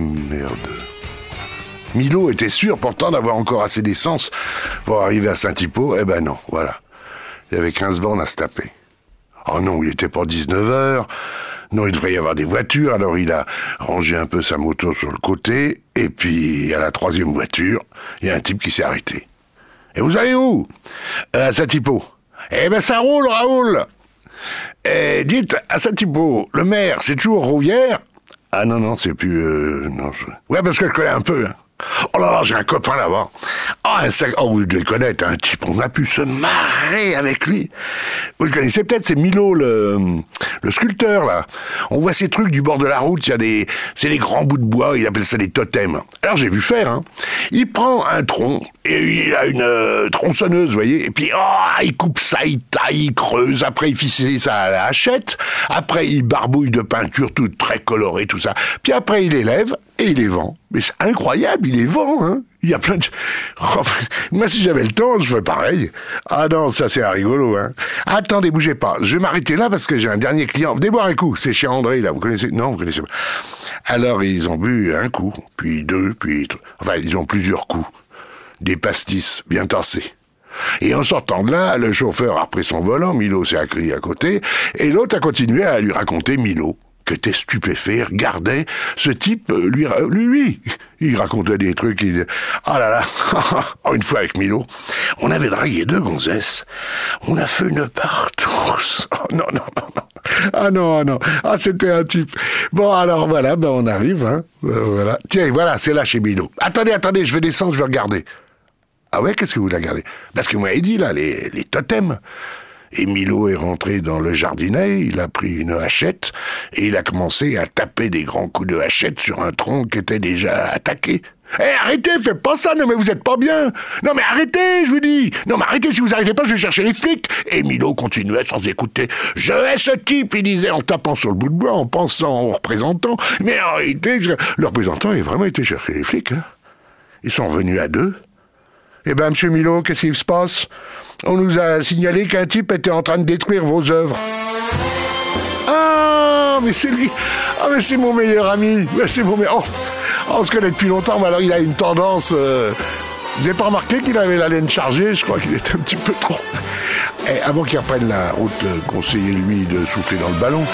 merde. Milo était sûr pourtant d'avoir encore assez d'essence pour arriver à Saint-Hippo. Eh ben non, voilà. Il y avait 15 bornes à se taper. Oh non, il était pour 19 heures. Non, il devrait y avoir des voitures, alors il a rangé un peu sa moto sur le côté, et puis à la troisième voiture, il y a un type qui s'est arrêté. Et vous allez où? À Saint-Hippo. Eh ben ça roule, Raoul Eh, dites, à Saint-Hippo, le maire, c'est toujours Rouvière? Ah non, non, c'est plus... Euh, non, Ouais, parce que je connais un peu. Hein. Oh là là, j'ai un copain là-bas. Sac... oh, vous devez connaître, un type, on a pu se marrer avec lui. Vous le connaissez peut-être, c'est Milo, le, sculpteur, là. On voit ces trucs du bord de la route, c'est des grands bouts de bois, il appelle ça des totems. Alors j'ai vu faire, hein. Il prend un tronc, et il a une euh, tronçonneuse, vous voyez, et puis, oh, il coupe ça, il taille, il creuse, après il fixe ça à la hachette, après il barbouille de peinture toute très colorée, tout ça, puis après il élève, et il les vend. Mais c'est incroyable, il les vend, hein. Il y a plein de... moi, si j'avais le temps, je ferais Ah non, ça c'est rigolo, hein. Attendez, bougez pas. Je vais m'arrêter là parce que j'ai un dernier client. Venez boire un coup. C'est chez André, là. Vous connaissez? Non, vous connaissez pas. Alors, ils ont bu un coup, puis deux, puis... Enfin, ils ont plusieurs coups. Des pastis bien tassés. Et en sortant de là, le chauffeur a pris son volant, Milo s'est accueilli à côté, et l'autre a continué à lui raconter Milo que était stupéfait, regardait ce type, euh, lui, lui, il racontait des trucs, il, ah là là, une fois avec Milo, on avait dragué deux gonzesses, on a fait une partouze, oh non, non, non, non, ah non, ah non, ah c'était un type. Bon alors voilà, ben on arrive, hein, euh, voilà, tiens, voilà, c'est là chez Milo. Attendez, attendez, je vais descendre, je vais regarder. Ah ouais, qu'est-ce que vous voulez regarder Parce que moi, il dit là, les, les totems. Et est rentré dans le jardinet, il a pris une hachette et il a commencé à taper des grands coups de hachette sur un tronc qui était déjà attaqué. Eh, arrêtez, faites pas ça, non mais vous êtes pas bien. Non mais arrêtez, je vous dis. Non mais arrêtez, si vous n'arrivez pas, je vais chercher les flics. Et continuait sans écouter. Je hais ce type, il disait en tapant sur le bout de bois, en pensant au représentant. Mais en réalité, le représentant a vraiment été chercher les flics. Hein. Ils sont venus à deux. Eh ben, monsieur Milo, qu'est-ce qui se passe? On nous a signalé qu'un type était en train de détruire vos œuvres. Ah, mais c'est lui. Ah, mais c'est mon meilleur ami. C'est mon meilleur. Oh, on se connaît depuis longtemps, mais alors il a une tendance. Euh, vous n'avez pas remarqué qu'il avait la laine chargée? Je crois qu'il était un petit peu trop. Et avant qu'il reprenne la route, conseillez-lui de souffler dans le ballon.